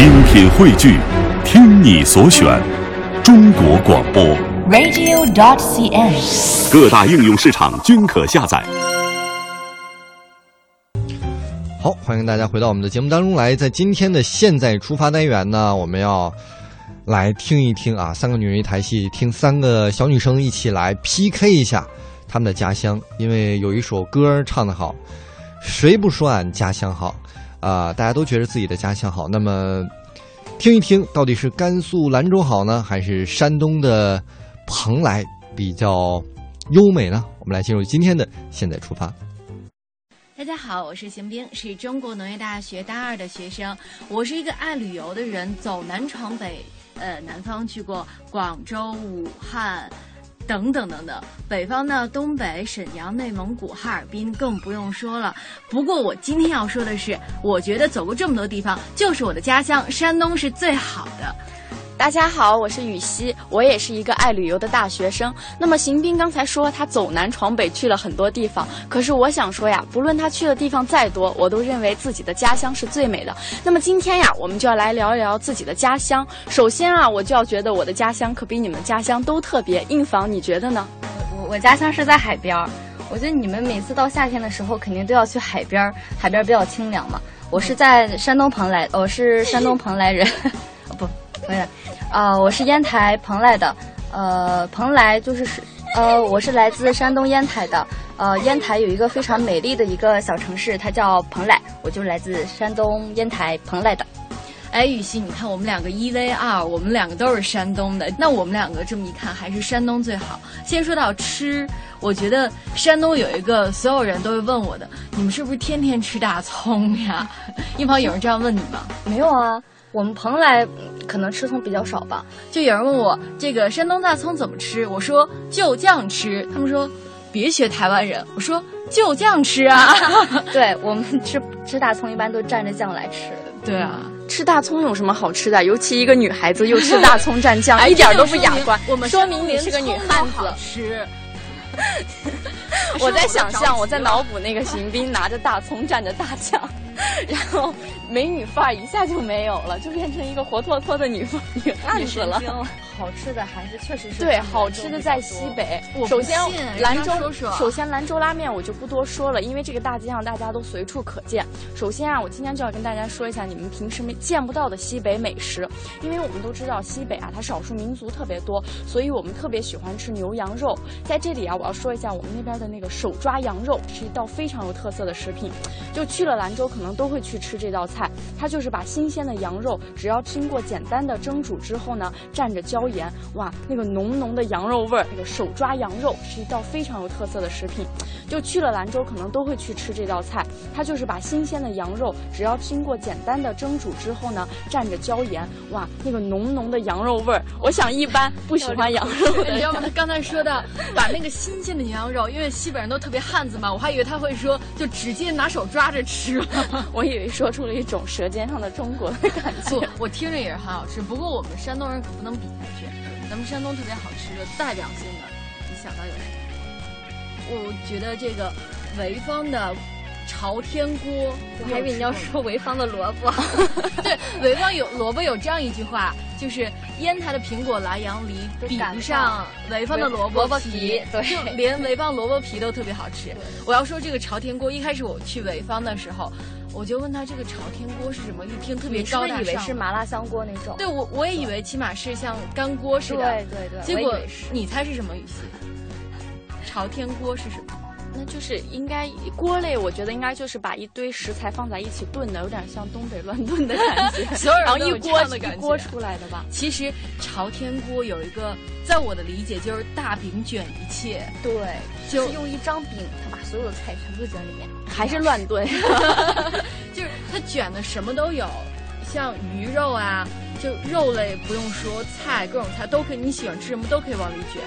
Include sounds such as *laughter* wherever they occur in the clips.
精品汇聚，听你所选，中国广播。radio.dot.cn，。各大应用市场均可下载。好，欢迎大家回到我们的节目当中来。在今天的现在出发单元呢，我们要来听一听啊，三个女人一台戏，听三个小女生一起来 PK 一下她们的家乡。因为有一首歌唱得好，谁不说俺家乡好？啊、大家都觉得自己的家乡好。那么，听一听到底是甘肃兰州好呢，还是山东的蓬莱比较优美呢？我们来进入今天的现在出发。大家好，我是邢冰，是中国农业大学大二的学生。我是一个爱旅游的人，走南闯北，呃，南方去过广州、武汉等等等等，北方呢，东北、沈阳、内蒙古、哈尔滨更不用说了。不过我今天要说的是，我觉得走过这么多地方，就是我的家乡山东是最好的。大家好，我是雨熙，我也是一个爱旅游的大学生。那么邢斌刚才说他走南闯北去了很多地方，可是我想说呀，不论他去的地方再多，我都认为自己的家乡是最美的。那么今天呀，我们就要来聊一聊自己的家乡。首先啊，我就要觉得我的家乡可比你们家乡都特别。硬房，你觉得呢？我我家乡是在海边儿，我觉得你们每次到夏天的时候肯定都要去海边儿，海边儿比较清凉嘛。我是在山东蓬莱，我是山东蓬莱人，*laughs* *laughs* 哦不，不是，啊、我是烟台蓬莱的，呃，蓬莱就是是，呃，我是来自山东烟台的，呃，烟台有一个非常美丽的一个小城市，它叫蓬莱，我就来自山东烟台蓬莱的。哎，雨欣，你看我们两个一 v 二，我们两个都是山东的，那我们两个这么一看，还是山东最好。先说到吃，我觉得山东有一个所有人都会问我的，你们是不是天天吃大葱呀？一旁有人这样问你吗？没有啊，我们蓬莱嗯可能吃葱比较少吧。就有人问我这个山东大葱怎么吃，我说就酱吃，他们说别学台湾人，我说就酱吃啊。*laughs* 对我们吃吃大葱一般都蘸着酱来吃。对啊，吃大葱有什么好吃的？尤其一个女孩子又吃大葱蘸酱，*laughs* 一点都不雅观。我们说明你是个女汉子。吃。*laughs* 我在想象，我在脑补那个邢兵拿着大葱蘸着大酱，然后美女范儿一下就没有了，就变成一个活脱脱的女女汉子了。*laughs* 好吃的还是确实是对，好吃的在西北首先，兰州首先兰州拉面我就不多说了，因为这个大街上大家都随处可见。首先啊，我今天就要跟大家说一下你们平时没见不到的西北美食，因为我们都知道西北啊，它少数民族特别多，所以我们特别喜欢吃牛羊肉。在这里啊，我要说一下我们那边的那个手抓羊肉是一道非常有特色的食品，就去了兰州可能都会去吃这道菜。它就是把新鲜的羊肉，只要经过简单的蒸煮之后呢，蘸着椒盐，哇，那个浓浓的羊肉味儿，那个手抓羊肉是一道非常有特色的食品。就去了兰州可能都会去吃这道菜。它就是把新鲜的羊肉，只要经过简单的蒸煮之后呢，蘸着椒盐，哇，那个浓浓的羊肉味儿，我想一般不喜欢羊肉的人你知道吗？他刚才说的把那个新鲜的羊肉，因为西北人都特别汉子嘛，我还以为他会说就直接拿手抓着吃了。*laughs* 我以为说出了一种舌尖上的中国的感不觉。，我听着也是很好吃。不过我们山东人可不能比下去，咱们山东特别好吃的代表性的，你想到有什么？我觉得这个潍坊的朝天锅，我还以为你要说潍坊的萝卜。*laughs* 对，潍坊有萝卜有这样一句话，就是烟台的苹果、莱阳梨比不上潍坊的萝卜萝卜皮对就 *laughs* 连潍坊萝卜皮都特别好吃。我要说这个朝天锅，一开始我去潍坊的时候，我就问他这个朝天锅是什么，一听特别高大上。是以为是麻辣香锅那种？对我我也以为起码是像干锅似的，对对对结果你猜是什么语系？朝天锅是什么？那就是应该锅类，我觉得应该就是把一堆食材放在一起炖的，有点像东北乱炖的感觉，*laughs* 所有人然后一锅的感觉一锅出来的吧。其实朝天锅有一个，在我的理解就是大饼卷一切，对，就是用一张饼，它把所有的菜全部卷里面。还是乱炖，*laughs* 就是它卷的什么都有，像鱼肉啊，就肉类不用说，菜各种菜都可以，你喜欢吃什么都可以往里卷。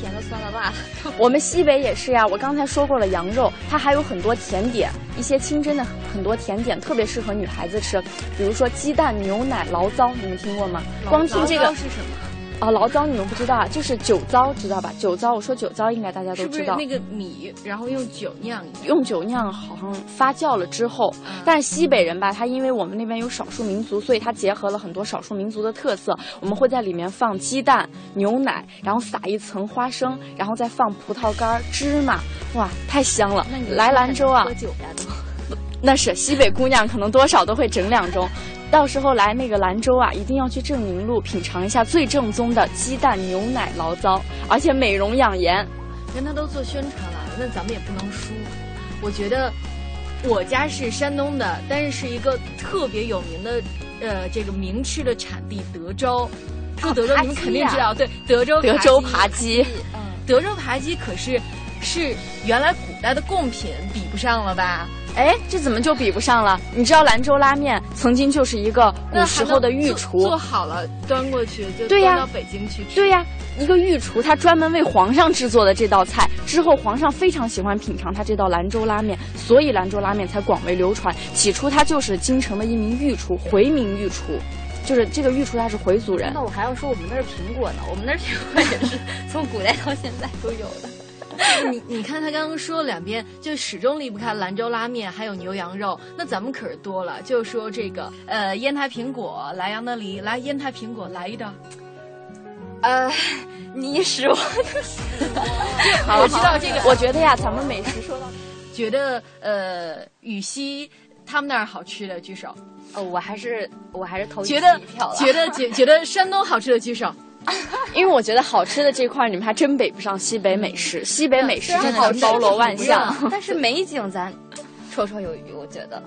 甜的、酸的、辣的，我们西北也是呀。我刚才说过了，羊肉它还有很多甜点，一些清真的很多甜点特别适合女孩子吃，比如说鸡蛋牛奶醪糟，你们听过吗？光听这个是什么？啊，醪糟你们不知道啊，就是酒糟，知道吧？酒糟，我说酒糟应该大家都知道。是那个米，然后用酒酿？用酒酿好像发酵了之后，但是西北人吧，他因为我们那边有少数民族，所以他结合了很多少数民族的特色。我们会在里面放鸡蛋、牛奶，然后撒一层花生，然后再放葡萄干、芝麻，哇，太香了！来兰州啊，喝酒呀都。那是西北姑娘，可能多少都会整两盅。到时候来那个兰州啊，一定要去正宁路品尝一下最正宗的鸡蛋牛奶醪糟，而且美容养颜。人他都做宣传了，那咱们也不能输。我觉得我家是山东的，但是是一个特别有名的，呃，这个名吃的产地德州。说德州，你们肯定知道，对，德州德州扒鸡。嗯，德州扒鸡可是是原来古代的贡品，比不上了吧？哎，这怎么就比不上了？你知道兰州拉面曾经就是一个古时候的御厨做好了端过去就端到北京去吃。对呀，一个御厨他专门为皇上制作的这道菜，之后皇上非常喜欢品尝他这道兰州拉面，所以兰州拉面才广为流传。起初他就是京城的一名御厨，回民御厨，就是这个御厨他是回族人。那我还要说我们那儿苹果呢，我们那儿苹果也是从古代到现在都有的。你你看他刚刚说两遍，就始终离不开兰州拉面，还有牛羊肉。那咱们可是多了，就说这个呃烟台苹果、莱阳的梨，来烟台苹果来一道。呃，你使我，我知道这个。我觉得呀，咱们美食说到，*laughs* 觉得呃羽西他们那儿好吃的举手。哦，我还是我还是投觉得。觉得觉觉得山东好吃的举手。*laughs* 因为我觉得好吃的这块你们还真比不上西北美食。西北美食真的是包罗万象，但是 *laughs* 美景咱绰绰有余，我觉得。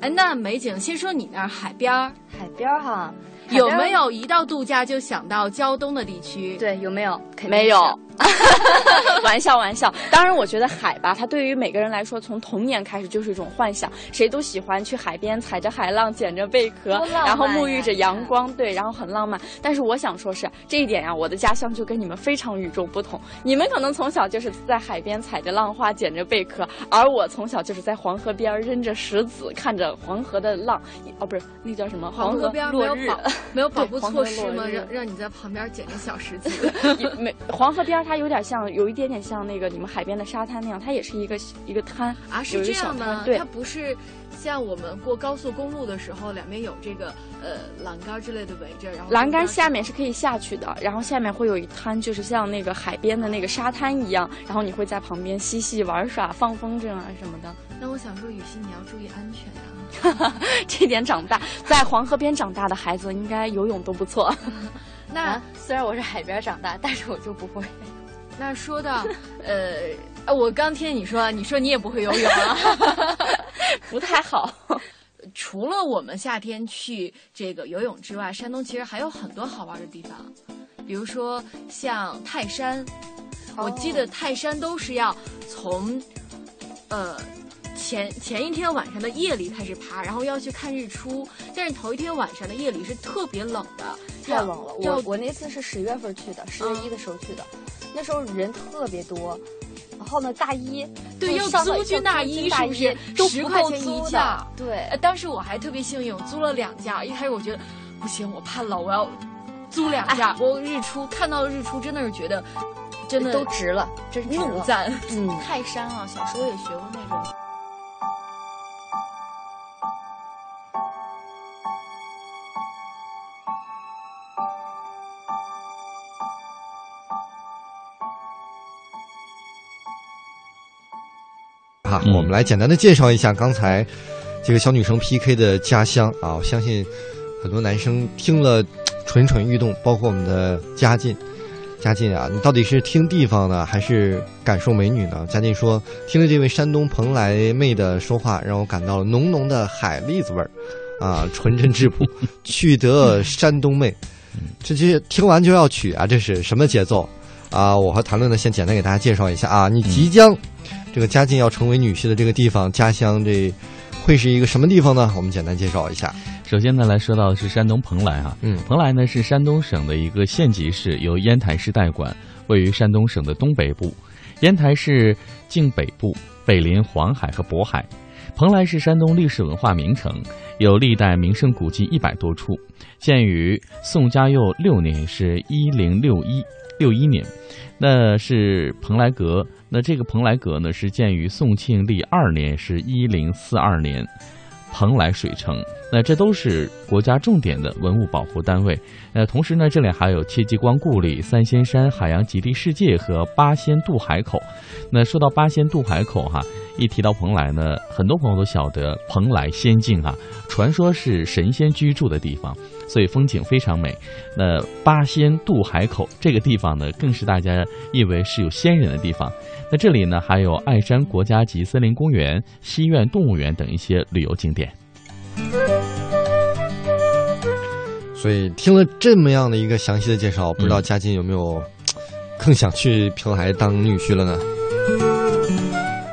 哎，那美景，先说你那儿海边儿，海边儿哈，有没有一到度假就想到胶东的地区？对，有没有？没有。*laughs* *laughs* 玩笑玩笑，当然我觉得海吧，它对于每个人来说，从童年开始就是一种幻想，谁都喜欢去海边踩着海浪，捡着贝壳，然后沐浴着阳光，对，然后很浪漫。但是我想说，是这一点呀，我的家乡就跟你们非常与众不同。你们可能从小就是在海边踩着浪花，捡着贝壳，而我从小就是在黄河边扔着石子，看着黄河的浪，哦，不是，那叫什么？黄河边没有保没有保护措施吗？让让你在旁边捡个小石子？*laughs* 没，黄河边它有点像，有一点点像那个你们海边的沙滩那样，它也是一个一个滩啊，是这样吗？对，它不是像我们过高速公路的时候，两边有这个呃栏杆之类的围着，然后栏杆下面是可以下去的，然后下面会有一滩，就是像那个海边的那个沙滩一样，然后你会在旁边嬉戏玩耍、放风筝啊什么的。那我想说，雨欣你要注意安全呀。*laughs* 这点长大在黄河边长大的孩子，应该游泳都不错。*laughs* 那虽然我是海边长大，但是我就不会。*laughs* 那说到，呃，我刚听你说，你说你也不会游泳啊，不太好。除了我们夏天去这个游泳之外，山东其实还有很多好玩的地方，比如说像泰山。我记得泰山都是要从，呃，前前一天晚上的夜里开始爬，然后要去看日出。但是头一天晚上的夜里是特别冷的，太冷了。我我那次是十月份去的，十月一的时候去的。那时候人特别多，然后呢，大衣对要租军大衣是不是十块钱一件？对，当时我还特别幸运，我租了两件。一开始我觉得不行，我怕冷，我要租两件。我日出看到日出，真的是觉得真的都值了，真是怒赞。嗯，*laughs* 泰山啊，小时候也学过那种。啊，我们来简单的介绍一下刚才这个小女生 PK 的家乡啊！我相信很多男生听了蠢蠢欲动，包括我们的嘉靖。嘉靖啊，你到底是听地方呢，还是感受美女呢？嘉靖说，听了这位山东蓬莱妹的说话，让我感到了浓浓的海蛎子味儿啊，纯真质朴，*laughs* 取得山东妹。这这听完就要娶啊，这是什么节奏啊？我和谭论呢，先简单给大家介绍一下啊，你即将。这个家境要成为女婿的这个地方，家乡这会是一个什么地方呢？我们简单介绍一下。首先呢，来说到的是山东蓬莱啊，嗯，蓬莱呢是山东省的一个县级市，由烟台市代管，位于山东省的东北部。烟台市境北部，北临黄海和渤海。蓬莱是山东历史文化名城，有历代名胜古迹一百多处，建于宋嘉佑六年，是一零六一六一年，那是蓬莱阁。那这个蓬莱阁呢，是建于宋庆历二年，是一零四二年。蓬莱水城，那这都是国家重点的文物保护单位。呃，同时呢，这里还有戚继光故里、三仙山、海洋极地世界和八仙渡海口。那说到八仙渡海口哈，一提到蓬莱呢，很多朋友都晓得蓬莱仙境啊，传说是神仙居住的地方，所以风景非常美。那八仙渡海口这个地方呢，更是大家以为是有仙人的地方。那这里呢，还有爱山国家级森林公园、西苑动物园等一些旅游景点。所以听了这么样的一个详细的介绍，不知道嘉靖有没有更想去平台当女婿了呢？